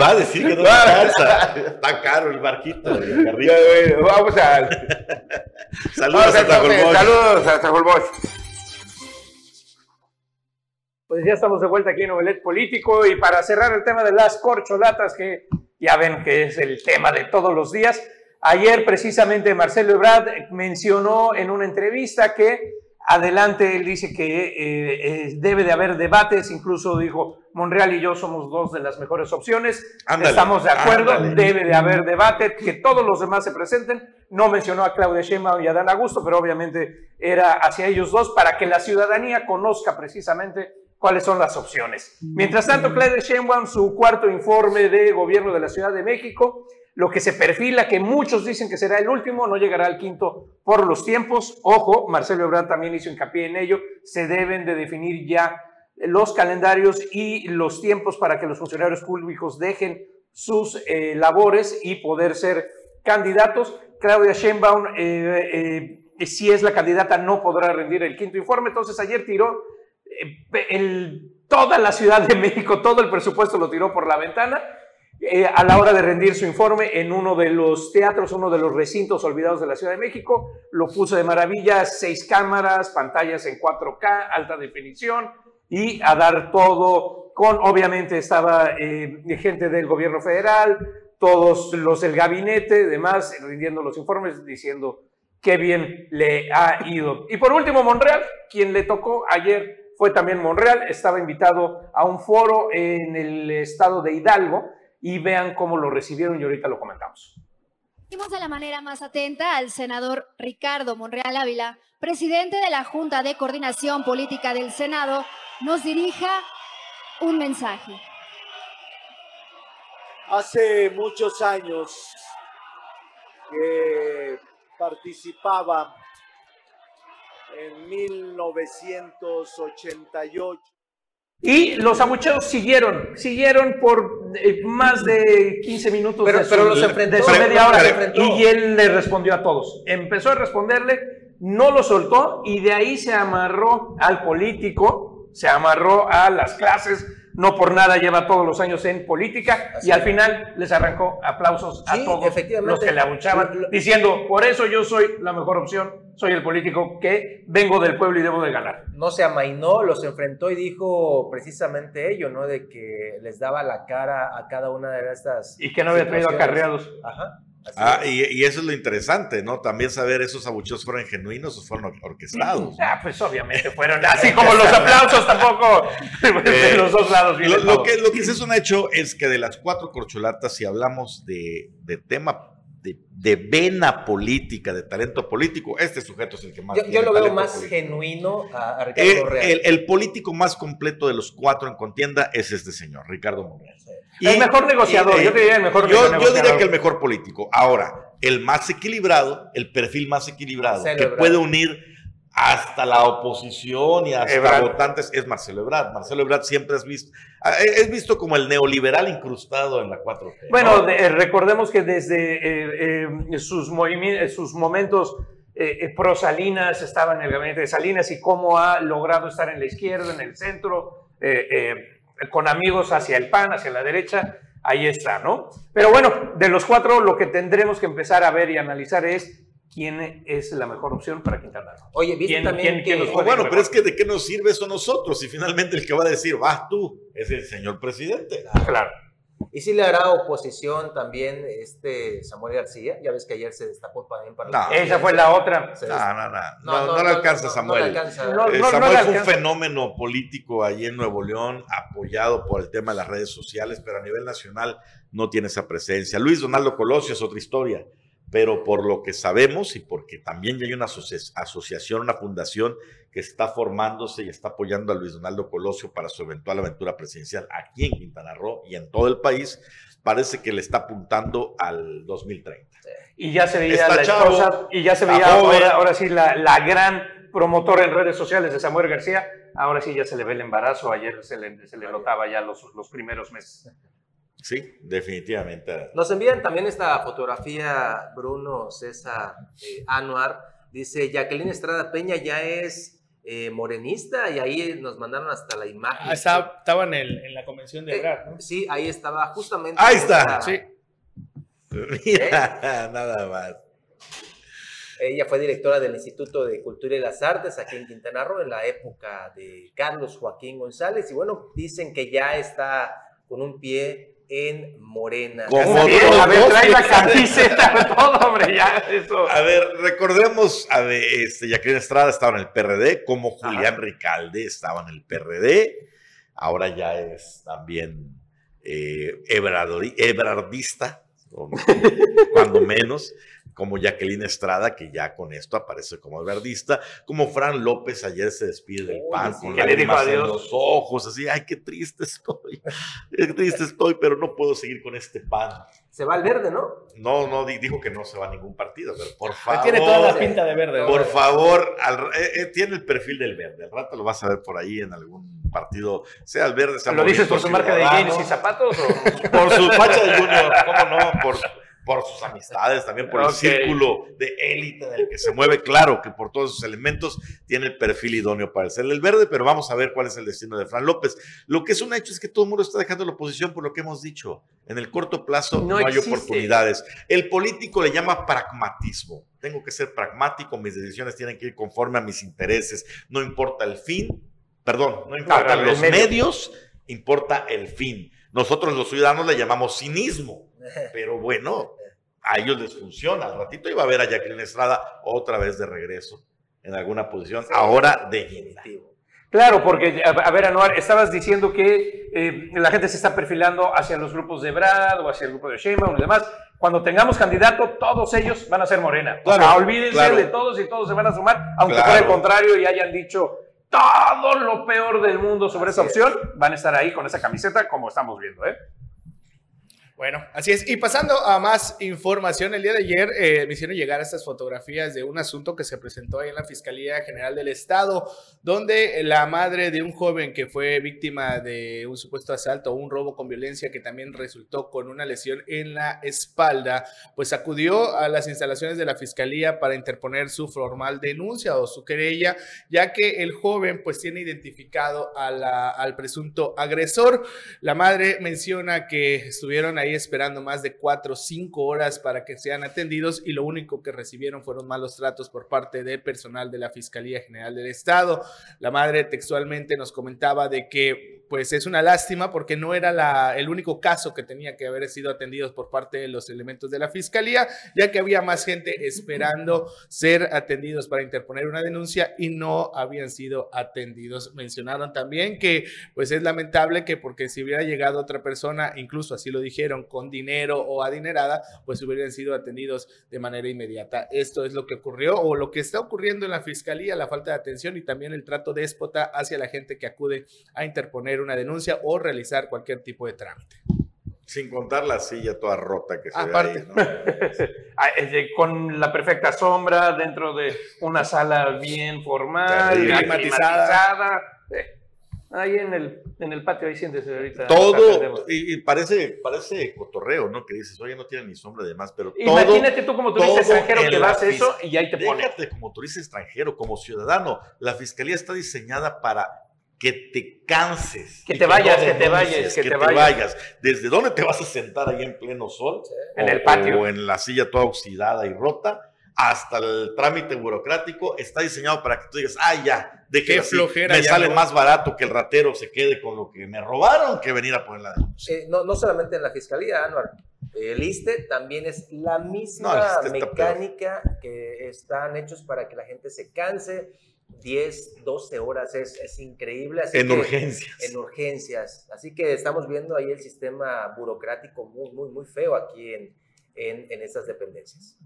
Speaker 9: Va a decir que no le alcanza. Está caro el barquito.
Speaker 1: vamos a.
Speaker 9: Saludos hasta Holbox.
Speaker 1: Saludos hasta Holbox.
Speaker 4: Pues ya estamos de vuelta aquí en Novelet Político y para cerrar el tema de las corcholatas, que ya ven que es el tema de todos los días. Ayer precisamente Marcelo Ebrard mencionó en una entrevista que adelante él dice que eh, eh, debe de haber debates, incluso dijo Monreal y yo somos dos de las mejores opciones, estamos de acuerdo, debe de haber debate, que todos los demás se presenten, no mencionó a Claudia Sheinbaum y a Dan Augusto, pero obviamente era hacia ellos dos para que la ciudadanía conozca precisamente cuáles son las opciones. Mientras tanto, Claudia Sheinbaum, su cuarto informe de gobierno de la Ciudad de México, lo que se perfila, que muchos dicen que será el último, no llegará al quinto por los tiempos. Ojo, Marcelo Ebrard también hizo hincapié en ello, se deben de definir ya los calendarios y los tiempos para que los funcionarios públicos dejen sus eh, labores y poder ser candidatos. Claudia Sheinbaum, eh, eh, si es la candidata, no podrá rendir el quinto informe. Entonces ayer tiró toda la Ciudad de México, todo el presupuesto lo tiró por la ventana eh, a la hora de rendir su informe en uno de los teatros, uno de los recintos olvidados de la Ciudad de México. Lo puso de maravilla, seis cámaras, pantallas en 4K, alta definición y a dar todo con, obviamente estaba eh, gente del gobierno federal, todos los del gabinete, demás, rindiendo los informes, diciendo qué bien le ha ido. Y por último, Monreal, quien le tocó ayer fue también Monreal, estaba invitado a un foro en el estado de Hidalgo, y vean cómo lo recibieron y ahorita lo comentamos.
Speaker 10: Vimos de la manera más atenta al senador Ricardo Monreal Ávila, presidente de la Junta de Coordinación Política del Senado, nos dirija un mensaje.
Speaker 11: Hace muchos años que participaba en 1988
Speaker 4: y los abucheos siguieron, siguieron por eh, más de 15 minutos
Speaker 2: pero,
Speaker 4: de,
Speaker 2: pero los enfrentó,
Speaker 4: de su media hora. Y él le respondió a todos. Empezó a responderle, no lo soltó y de ahí se amarró al político, se amarró a las clases, no por nada lleva todos los años en política y al final les arrancó aplausos a todos los que le abuchaban, diciendo, por eso yo soy la mejor opción soy el político que vengo del pueblo y debo de ganar.
Speaker 2: No se amainó, los enfrentó y dijo precisamente ello, ¿no? De que les daba la cara a cada una de estas.
Speaker 4: Y que no había traído acarreados.
Speaker 9: Ajá. Ah, y, eso es lo interesante, ¿no? También saber esos abucheos fueron genuinos o fueron orquestados.
Speaker 4: Ah, pues obviamente fueron así como los aplausos tampoco de los dos lados.
Speaker 9: Lo, lo, que, lo que sí es un hecho es que de las cuatro corcholatas, si hablamos de, de tema de, vena política, de talento político, este sujeto es el que más...
Speaker 2: Yo, yo lo veo más genuino a, Ricardo
Speaker 9: Monreal. El, político más completo de los cuatro en contienda es este señor, Ricardo Monreal.
Speaker 4: el mejor negociador, yo diría el mejor
Speaker 9: yo, yo diría que el mejor político. Ahora, el más equilibrado, el perfil más equilibrado, que puede unir hasta la oposición y hasta votantes es Marcelo Ebrard. Marcelo Ebrard siempre es visto, ah, eh, es visto como el neoliberal incrustado en la 4T.
Speaker 4: Bueno, eh, recordemos que desde eh, sus, sus momentos pro Salinas estaba en el gabinete de Salinas y cómo ha logrado estar en la izquierda, en el centro, con amigos hacia el PAN, hacia la derecha, ahí está, ¿no? Pero bueno, de los cuatro lo que tendremos que empezar a ver y analizar es quién es la mejor opción para Quintana Roo.
Speaker 2: Oye, ¿viste también que...
Speaker 9: bueno, pero es que ¿de qué nos sirve eso a nosotros? Y finalmente el que va a decir, vas tú, es el señor presidente.
Speaker 4: Claro.
Speaker 2: ¿Y si le hará oposición también este Samuel García? Ya ves que ayer se destapó también para...
Speaker 4: No, esa fue la otra.
Speaker 9: No, no, no, no, le alcanza Samuel. Samuel fue un fenómeno político allí en Nuevo León, apoyado por el tema de las redes sociales, pero a nivel nacional no tiene esa presencia. Luis Donaldo Colosio es otra historia pero por lo que sabemos y porque también ya hay una asociación, una fundación que está formándose y está apoyando a Luis Donaldo Colosio para su eventual aventura presidencial aquí en Quintana Roo y en todo el país, parece que le está apuntando al 2030.
Speaker 4: Y ya se veía la esposa, y ya se veía ahora, sí la, gran promotora en redes sociales de Samuel García, ahora sí ya se le ve el embarazo, ayer se le, se le notaba ya los, los primeros meses.
Speaker 9: Sí, definitivamente.
Speaker 2: Nos envían también esta fotografía, Bruno César eh, Anuar. Dice, Jacqueline Estrada Peña ya es eh, morenista y ahí nos mandaron hasta la imagen.
Speaker 3: Ah, estaba, en, en, la convención de Ebrard,
Speaker 2: ¿no? Sí, ahí estaba justamente.
Speaker 9: Ahí está. Sí. Mira, nada más.
Speaker 2: Ella fue directora del Instituto de Cultura y las Artes aquí en Quintana Roo en la época de Carlos Joaquín González. Y bueno, dicen que ya está con un pie en Morena.
Speaker 4: Como a ver, trae la camiseta, todo, hombre, ya, eso.
Speaker 9: A ver, recordemos, a ver, este, Jacqueline Estrada estaba en el PRD, como Julián Ricalde estaba en el PRD, ahora ya es también eh, ebrardista, cuando menos como Jacqueline Estrada, que ya con esto aparece como verdista, como Fran López ayer se despide del PAN con lágrimas en los ojos, así, ay, qué triste estoy, qué triste estoy, pero no puedo seguir con este PAN.
Speaker 2: Se va al verde, ¿no?
Speaker 9: No, no, dijo que no se va a ningún partido, pero por favor.
Speaker 3: Tiene toda la pinta de verde.
Speaker 9: Por favor, eh, eh, tiene el perfil del verde, al rato lo vas a ver por ahí en algún partido, sea el verde, sea
Speaker 4: ¿Lo dices por su marca de jeans y zapatos? O?
Speaker 9: Por su facha de junior, ¿cómo no? Por por sus amistades, también por el círculo de élite en el que se mueve. Claro que por todos esos elementos tiene el perfil idóneo para ser el verde, pero vamos a ver cuál es el destino de Fran López. Lo que es un hecho es que todo el mundo está dejando la oposición por lo que hemos dicho. En el corto plazo no, hay oportunidades. El político le llama pragmatismo. Tengo que ser pragmático, mis decisiones tienen que ir conforme a mis intereses. No importa el fin, perdón, no importan los medios, importa el fin. Nosotros los ciudadanos le llamamos cinismo. Pero bueno, a ellos les funciona. Al ratito iba a ver a Jacqueline Estrada otra vez de regreso en alguna posición, ahora definitivo.
Speaker 4: Claro, porque, a, ver, Anuar, estabas diciendo que eh, la gente se está perfilando hacia los grupos de Brad o hacia el grupo de Sheinbaum y demás. Cuando tengamos candidato, todos ellos van a ser Morena. o sea, olvídense de todos y todos se van a sumar, aunque por el contrario y hayan dicho todo lo peor del mundo sobre esa opción, van a estar ahí con esa camiseta como estamos viendo, ¿eh?
Speaker 3: Bueno, así es. Y pasando a más información, el día de ayer eh, me hicieron llegar estas fotografías de un asunto que se presentó ahí en la Fiscalía General del Estado, donde la madre de un joven que fue víctima de un supuesto asalto o un robo con violencia que también resultó con una lesión en la espalda, pues acudió a las instalaciones de la Fiscalía para interponer su formal denuncia o su querella, ya que el joven pues tiene identificado al presunto agresor. La madre menciona que estuvieron ahí esperando más de cuatro o cinco horas para que sean atendidos y lo único que recibieron fueron malos tratos por parte del personal de la Fiscalía General del Estado. La madre textualmente nos comentaba de que pues es una lástima porque no era la, el único caso que tenía que haber sido atendidos por parte de los elementos de la fiscalía, ya que había más gente esperando ser atendidos para interponer una denuncia y no habían sido atendidos. Mencionaron también que pues es lamentable que porque si hubiera llegado otra persona, incluso así lo dijeron, con dinero o adinerada, pues hubieran sido atendidos de manera inmediata. Esto es lo que ocurrió o lo que está ocurriendo en la fiscalía, la falta de atención y también el trato déspota hacia la gente que acude a interponer una denuncia o realizar cualquier tipo de trámite.
Speaker 9: Sin contar la silla toda rota que se
Speaker 3: Aparte.
Speaker 9: ve ahí,
Speaker 4: ah, Con la perfecta sombra dentro de una sala bien formal, climatizada. Eh, ahí en el, en el patio, ahí siéntese ahorita.
Speaker 9: Todo, y, parece, parece cotorreo, ¿no? Que dices, oye, no tiene ni sombra de más, pero
Speaker 4: Imagínate tú como turista extranjero que vas eso y ahí te
Speaker 9: pones. como turista extranjero, como ciudadano, la fiscalía está diseñada para que te canses.
Speaker 4: Que te vayas, que te vayas,
Speaker 9: que, te, vayas. ¿Desde dónde te vas a sentar ahí en pleno sol?
Speaker 4: En el patio.
Speaker 9: O en la silla toda oxidada y rota. Hasta el trámite burocrático está diseñado para que tú digas, ah, ya, de que me sale más barato que el ratero se quede con lo que me robaron que venir a poner la denuncia.
Speaker 2: Eh, no, no solamente en la fiscalía, Anuar. El ISTE también es la misma mecánica que están hechos para que la gente se canse, 10, 12 horas, es, es increíble.
Speaker 9: en urgencias.
Speaker 2: En urgencias. Así que estamos viendo ahí el sistema burocrático muy, muy, muy feo aquí en, en, en estas dependencias.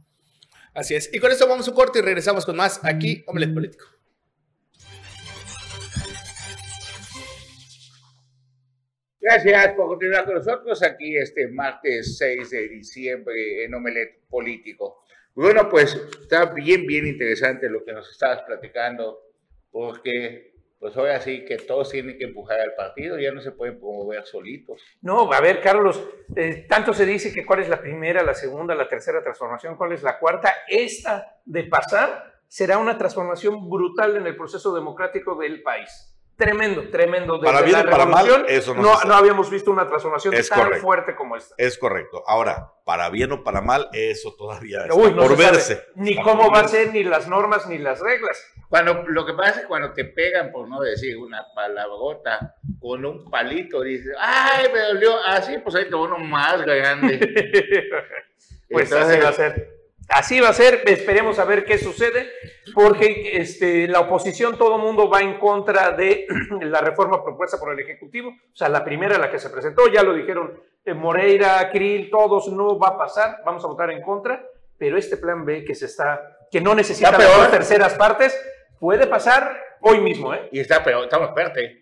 Speaker 3: Así es. Y con esto vamos a un corte y regresamos con más aquí, Omelet Político.
Speaker 1: Gracias por continuar con nosotros aquí este martes 6 de diciembre en Omelet Político. Bueno, pues está bien, bien interesante lo que nos estabas platicando, porque pues ahora sí que todos tienen que empujar al partido, ya no se pueden promover solitos.
Speaker 4: No, a ver, Carlos, eh, tanto se dice que cuál es la primera, la segunda, la tercera transformación, cuál es la cuarta. Esta de pasar será una transformación brutal en el proceso democrático del país. Tremendo, tremendo.
Speaker 9: para bien o para mal, eso
Speaker 4: no, no, habíamos visto una transformación tan fuerte como esta.
Speaker 9: Es correcto. Ahora, para bien o para mal, eso todavía está por verse.
Speaker 4: Ni cómo va a ser, ni las normas, ni las reglas.
Speaker 1: Cuando, lo que pasa es cuando te pegan, por no decir una palabrota, con un palito, dices, ¡ay, me dolió! Así, ah, pues ahí te uno más grande.
Speaker 4: pues así va a ser. Así va a ser, esperemos a ver qué sucede, porque este, la oposición, todo el mundo va en contra de la reforma propuesta por el Ejecutivo, o sea, la primera, la que se presentó, ya lo dijeron eh, Moreira, Krill, todos, no va a pasar, vamos a votar en contra, pero este plan B que se está, que no necesita las terceras partes, puede pasar hoy mismo, ¿eh?
Speaker 1: Y está peor, estamos fuerte.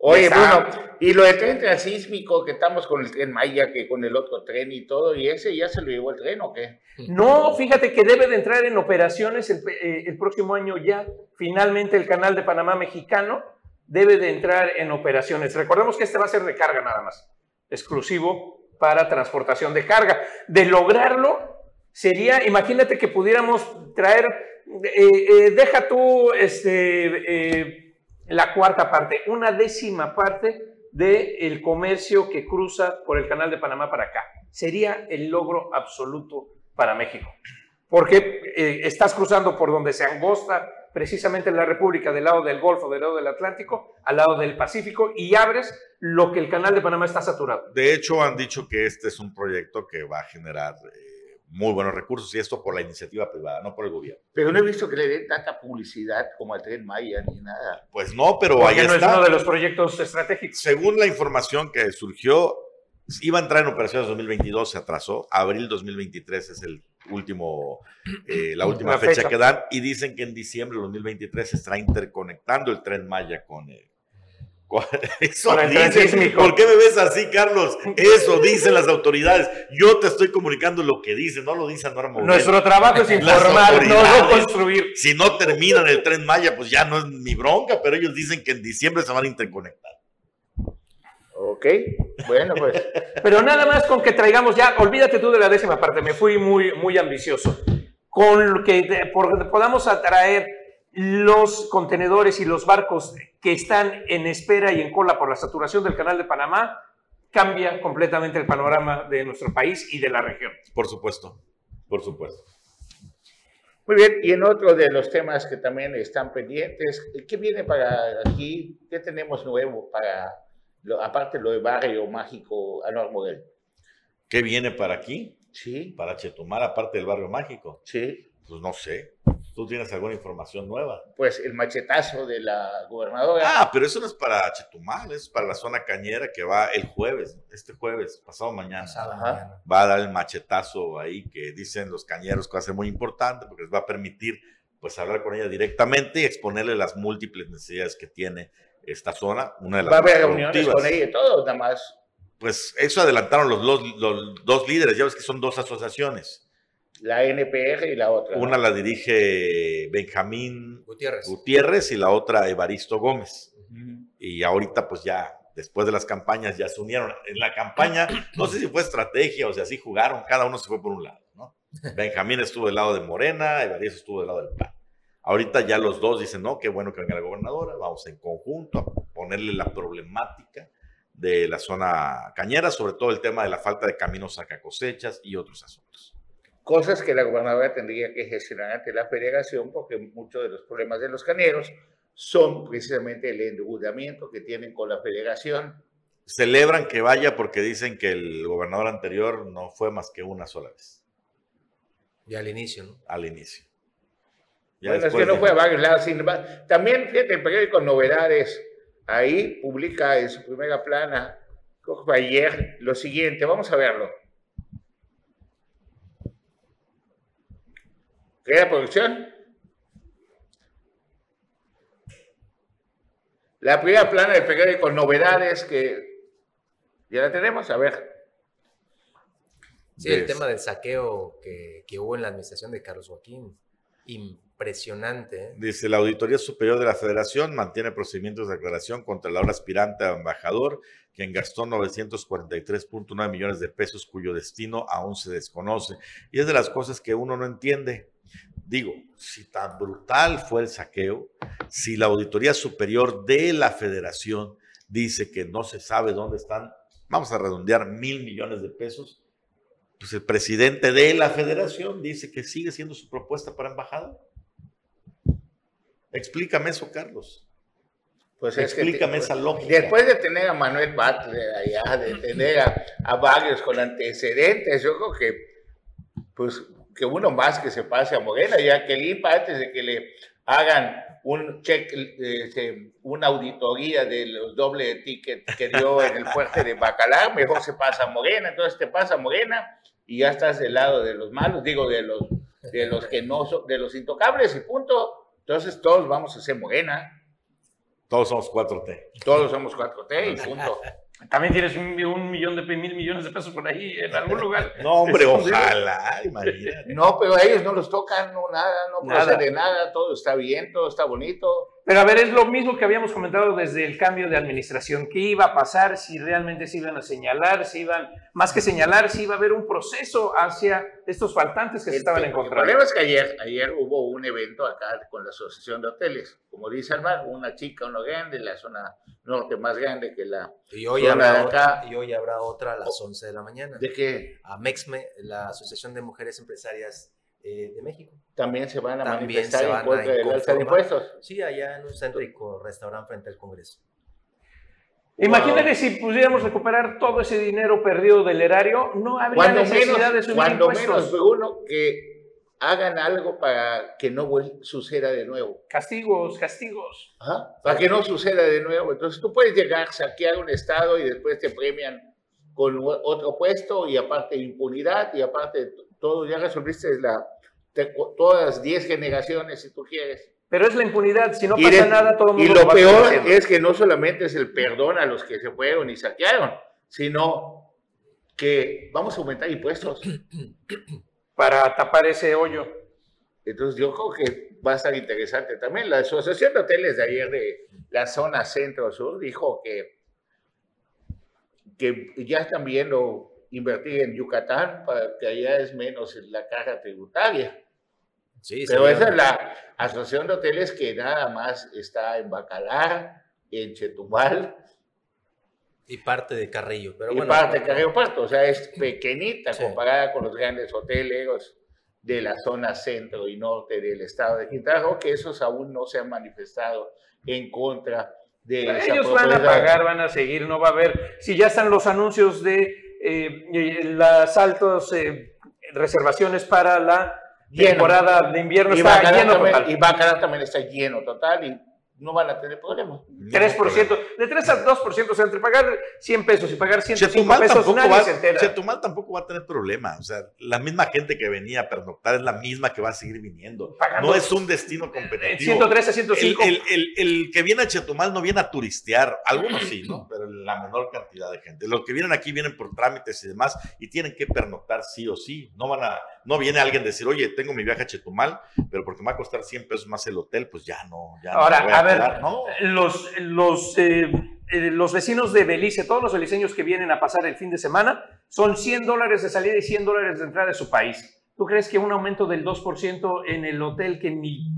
Speaker 1: Oye, bueno, y lo del tren transísmico que estamos con el tren Maya, que con el otro tren y todo, ¿y ese ya se lo llevó el tren o qué?
Speaker 4: No, fíjate que debe de entrar en operaciones el, eh, el próximo año ya. Finalmente el canal de Panamá mexicano debe de entrar en operaciones. Recordemos que este va a ser de carga nada más, exclusivo para transportación de carga. De lograrlo, sería, imagínate que pudiéramos traer, eh, eh, deja tú, este la cuarta parte, una décima parte del comercio que cruza por el canal de Panamá para acá. Sería el logro absoluto para México. Porque eh, estás cruzando por donde se angosta precisamente la República del lado del Golfo, del lado del Atlántico, al lado del Pacífico y abres lo que el canal de Panamá está saturado.
Speaker 9: De hecho, han dicho que este es un proyecto que va a generar eh, muy buenos recursos y esto por la iniciativa privada, no por el gobierno.
Speaker 1: Pero no he visto que le den tanta publicidad como al Tren Maya ni nada.
Speaker 9: Pues no, pero
Speaker 4: Porque
Speaker 9: ahí
Speaker 4: no es
Speaker 9: está.
Speaker 4: uno de los proyectos estratégicos.
Speaker 9: Según la información que surgió, iba a entrar en operaciones 2022, se atrasó. Abril 2023 es el último, eh, la última fecha.
Speaker 4: fecha.
Speaker 9: que dan y dicen que en diciembre de 2023 se estará interconectando el tren Maya con el. Eso. ¿Por qué me ves así, Carlos? Eso dicen las autoridades. Yo te estoy comunicando lo que dicen, no lo dice Norma.
Speaker 4: Nuestro trabajo es informar, no, construir.
Speaker 9: Si no terminan el tren Maya, pues ya no es mi bronca, pero ellos dicen que en diciembre se van a interconectar.
Speaker 1: Ok, bueno, pues.
Speaker 4: Pero nada más con que traigamos ya, olvídate tú de la décima parte, me fui muy, muy ambicioso. Con lo que podamos atraer los contenedores y los barcos que están en espera y en cola por la saturación del canal de Panamá, cambia completamente el panorama de nuestro país y de la región.
Speaker 9: Por supuesto, por supuesto.
Speaker 1: Muy bien, y en otro de los temas que también están pendientes, ¿qué viene para aquí? ¿Qué tenemos nuevo para, lo- aparte lo de Barrio Mágico Anor Moguel?
Speaker 9: ¿Qué viene para aquí?
Speaker 1: Sí.
Speaker 9: Para Chetumal, aparte del barrio mágico.
Speaker 1: Sí.
Speaker 9: Pues no sé. ¿Tú tienes alguna información nueva?
Speaker 1: Pues el machetazo de la gobernadora.
Speaker 9: Ah, pero eso no es para Chetumal, es para la zona cañera que va el jueves, este jueves, pasado mañana.
Speaker 1: Ajá.
Speaker 9: Va a dar el machetazo ahí que dicen los cañeros que va a ser muy importante porque les va a permitir pues hablar con ella directamente y exponerle las múltiples necesidades que tiene esta zona. Una de las
Speaker 1: Va a haber reuniones con ella y todo, nada más.
Speaker 9: Pues eso adelantaron los, dos- los dos líderes, ya ves que son dos asociaciones.
Speaker 1: La NPR y la otra. ¿no?
Speaker 9: Una la dirige Benjamín
Speaker 2: Gutiérrez.
Speaker 9: Gutiérrez y la otra Evaristo Gómez. Y ahorita pues ya, después de las campañas ya se unieron. En la campaña, no sé si fue estrategia o si así jugaron, cada uno se fue por un lado, ¿no? Benjamín estuvo del lado de Morena, Evaristo estuvo del lado del PAN. Ahorita ya los dos dicen, no, qué bueno que venga la gobernadora, vamos en conjunto a ponerle la problemática de la zona cañera, sobre todo el tema de la falta de caminos saca cosechas y otros asuntos.
Speaker 1: Cosas que la gobernadora tendría que gestionar ante la federación, porque muchos de los problemas de los caneros son precisamente el endeudamiento que tienen con la federación.
Speaker 9: Celebran que vaya porque dicen que el gobernador anterior no fue más que una sola vez,
Speaker 2: Y al inicio, ¿no?
Speaker 9: al inicio. Ya
Speaker 1: bueno, es que no
Speaker 9: de-
Speaker 1: fue a varios lados. sin embargo, También, fíjate, el periódico Novedades, ahí publica en su primera plana, creo que fue ayer, lo siguiente, vamos a verlo. La producción? La primera plana del periódico Novedades, que ya la tenemos, a ver.
Speaker 2: Sí, el tema del saqueo que, que hubo en la administración de Carlos Joaquín. Impresionante. ¿eh?
Speaker 9: Dice, la Auditoría Superior de la Federación mantiene procedimientos de aclaración contra el ahora aspirante a embajador, quien gastó 943.9 millones de pesos cuyo destino aún se desconoce. Y es de las cosas que uno no entiende. Digo, si tan brutal fue el saqueo, si la Auditoría Superior de la Federación dice que no se sabe dónde están, vamos a redondear mil millones de pesos, pues el presidente de la federación dice que sigue siendo su propuesta para embajador. Explícame eso, Carlos.
Speaker 1: Pues es que-
Speaker 9: Explícame esa lógica.
Speaker 1: Después de tener a Manuel Butler allá, de tener a, a varios con antecedentes, yo creo que, pues, que uno más que se pase a Morena, ya que el IPA, antes de que le hagan un check, eh, una auditoría de los doble ticket que dio en el fuerte de Bacalar, mejor se pasa a Morena, entonces te pasa a Morena y ya estás del lado de los malos, digo, de los, de los que no son, de los intocables y punto. Entonces todos vamos a ser Morena.
Speaker 9: Todos somos 4T.
Speaker 1: Todos somos 4T y punto.
Speaker 4: También tienes un, un millón de mil millones de pesos por ahí en algún lugar.
Speaker 9: No, hombre, ojalá, imagínate.
Speaker 1: No, pero a ellos no los tocan, no nada, no
Speaker 4: Nada.
Speaker 1: procede nada, todo está bien, todo está bonito.
Speaker 4: Pero a ver, es lo mismo que habíamos comentado desde el cambio de administración. ¿Qué iba a pasar? Si realmente se iban a señalar, si iban, más que señalar, si iba a haber un proceso hacia estos faltantes que se estaban
Speaker 1: El
Speaker 4: encontrando.
Speaker 1: problema es que ayer, ayer hubo un evento acá con la Asociación de Hoteles. Como dice Almar, una chica, uno grande, la zona norte más grande que la
Speaker 2: Y hoy,
Speaker 1: zona de
Speaker 2: habrá
Speaker 1: acá.
Speaker 2: otra, y hoy habrá otra a las 11 de la mañana.
Speaker 1: ¿De qué?
Speaker 2: A MEXME, la Asociación de Mujeres Empresarias eh, de México.
Speaker 1: También se van a
Speaker 2: También
Speaker 1: manifestar
Speaker 2: se
Speaker 1: en
Speaker 2: van a
Speaker 1: contra del alza de impuestos.
Speaker 2: Sí, allá en un céntrico restaurante frente al Congreso.
Speaker 4: Imagínate si pudiéramos recuperar todo ese dinero perdido del erario, no habría
Speaker 1: Cuando
Speaker 4: necesidad
Speaker 1: menos,
Speaker 4: de subir
Speaker 1: cuando
Speaker 4: impuestos.
Speaker 1: menos, uno, que hagan algo para que no suceda de nuevo.
Speaker 4: Castigos, castigos.
Speaker 1: Ajá, Para que no suceda de nuevo. Entonces tú puedes llegar, saquear un estado y después te premian con otro puesto y aparte impunidad y aparte todo, ya resolviste la, te- todas las 10 generaciones si tú quieres.
Speaker 4: Pero es la impunidad, si no
Speaker 1: Y
Speaker 4: pasa nada, todo el
Speaker 1: Y
Speaker 4: mundo
Speaker 1: lo
Speaker 4: va a seguir
Speaker 1: peor es que no solamente es el perdón a los que se fueron y saquearon, sino que vamos a aumentar impuestos.
Speaker 4: Para tapar ese hoyo.
Speaker 1: Entonces yo creo que va a estar interesante también. La Asociación de Hoteles de ayer de la zona centro-sur dijo que, que ya están viendo invertir en Yucatán para que allá es menos la carga tributaria.
Speaker 2: Sí,
Speaker 1: Pero esa es la Asociación de Hoteles que nada más está en Bacalar, en Chetumal
Speaker 2: Y parte de Carrillo. Pero
Speaker 1: y
Speaker 2: bueno,
Speaker 1: parte de Carrillo Puerto. O sea, es pequeñita comparada con los grandes hoteleros de la zona centro y norte del estado de Quintana Roo, que esos aún no se han manifestado en contra de esa
Speaker 4: Ellos van a pagar, van a seguir, no va a haber. Si ya están los anuncios de eh, las altas eh, reservaciones para la
Speaker 1: Lleno.
Speaker 4: temporada de invierno,
Speaker 1: y
Speaker 4: está lleno
Speaker 1: también,
Speaker 4: total.
Speaker 1: y Bacalar también está lleno total y no van a tener problema.
Speaker 4: 3%, de 3 a 2%, o sea, entre pagar 100 pesos y pagar 105
Speaker 9: Chetumal
Speaker 4: pesos, nadie
Speaker 9: va,
Speaker 4: se entera.
Speaker 9: Chetumal tampoco va a tener problema. O sea, la misma gente que venía a pernoctar es la misma que va a seguir viniendo.
Speaker 4: Pagando
Speaker 9: no es un destino competitivo.
Speaker 4: 113 a 105.
Speaker 9: El, el- el- el que viene a Chetumal no viene a turistear. Algunos sí, ¿no? Pero la menor cantidad de gente. Los que vienen aquí vienen por trámites y demás y tienen que pernoctar sí o sí. No van a, no viene alguien a decir, oye, tengo mi viaje a Chetumal, pero porque me va a costar 100 pesos más el hotel, pues ya no. Ya no
Speaker 4: Ahora,
Speaker 9: voy
Speaker 4: a ver,
Speaker 9: quedar. No.
Speaker 4: los, los, eh, eh, los vecinos de Belice, todos los beliceños que vienen a pasar el fin de semana, son 100 dólares de salida y 100 dólares de entrada de su país. ¿Tú crees que un aumento del 2% en el hotel que ni...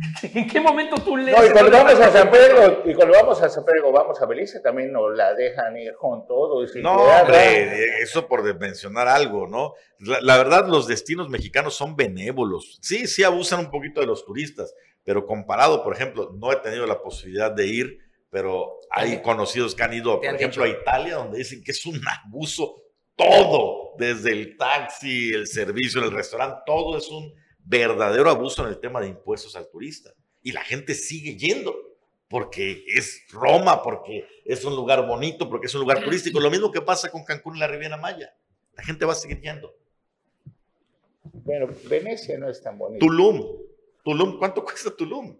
Speaker 4: ¿En qué momento tú lees?
Speaker 1: No, y cuando vamos a San? Pedro, y cuando vamos a San Pedro, vamos a Belice, también nos la dejan ir con todo. y
Speaker 9: No, hombre, eso por mencionar algo, ¿no? La, la verdad, los destinos mexicanos son benévolos. Sí, sí abusan un poquito de los turistas, pero comparado, por ejemplo, no he tenido la posibilidad de ir, pero hay
Speaker 2: Te-
Speaker 9: conocidos que han ido, por
Speaker 2: han
Speaker 9: ejemplo,
Speaker 2: dicho.
Speaker 9: a Italia, donde dicen que es un abuso todo, desde el taxi, el servicio, el restaurante, todo es un verdadero abuso en el tema de impuestos al turista. Y la gente sigue yendo porque es Roma, porque es un lugar bonito, porque es un lugar turístico. Lo mismo que pasa con Cancún y la Riviera Maya. La gente va a seguir yendo.
Speaker 1: Bueno, Venecia no es tan bonito.
Speaker 9: Tulum. Tulum, ¿cuánto cuesta Tulum?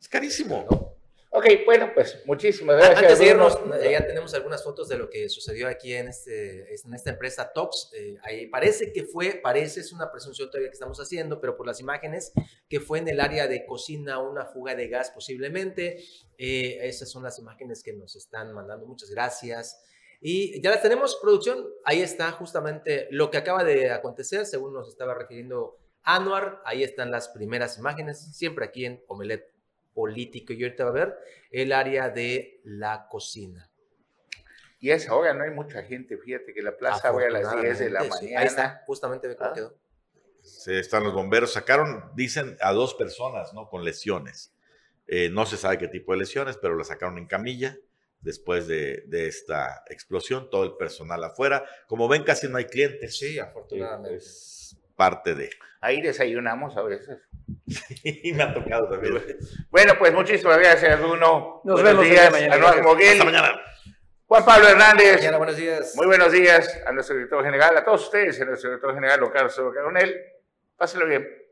Speaker 9: Es carísimo.
Speaker 1: Ok, bueno, pues muchísimas gracias.
Speaker 2: Antes de irnos, eh, ya tenemos algunas fotos de lo que sucedió aquí en, este, en esta empresa Tops. Eh, ahí parece que fue, parece, es una presunción todavía que estamos haciendo, pero por las imágenes, que fue en el área de cocina una fuga de gas posiblemente. Eh, esas son las imágenes que nos están mandando. Muchas gracias. Y ya las tenemos, producción. Ahí está justamente lo que acaba de acontecer, según nos estaba refiriendo Anuar. Ahí están las primeras imágenes, siempre aquí en Omelet Político. Y ahorita va a ver el área de la cocina.
Speaker 1: Y a esa hora no hay mucha gente, fíjate que la plaza abre a las 10 de la
Speaker 2: sí.
Speaker 1: mañana.
Speaker 2: Ahí está, justamente ve cómo
Speaker 1: Ah.
Speaker 2: quedó.
Speaker 9: Sí, están los bomberos. Sacaron, dicen, a dos personas, ¿no? Con lesiones. Eh, no se sabe qué tipo de lesiones, pero la sacaron en camilla después de, de esta explosión. Todo el personal afuera. Como ven, casi no hay clientes.
Speaker 2: Sí, afortunadamente.
Speaker 9: Es parte de.
Speaker 1: Ahí desayunamos a veces.
Speaker 9: Y me ha tocado también.
Speaker 1: Bueno, pues muchísimas gracias, Bruno.
Speaker 4: Nos
Speaker 1: Buenos
Speaker 4: vemos
Speaker 1: días.
Speaker 4: mañana.
Speaker 1: Moguel.
Speaker 9: Hasta mañana.
Speaker 1: Juan Pablo Hernández.
Speaker 2: Mañana, buenos días.
Speaker 1: Muy buenos días a nuestro director general, a todos ustedes, a nuestro director general, Carlos Coronel. Pásenlo bien.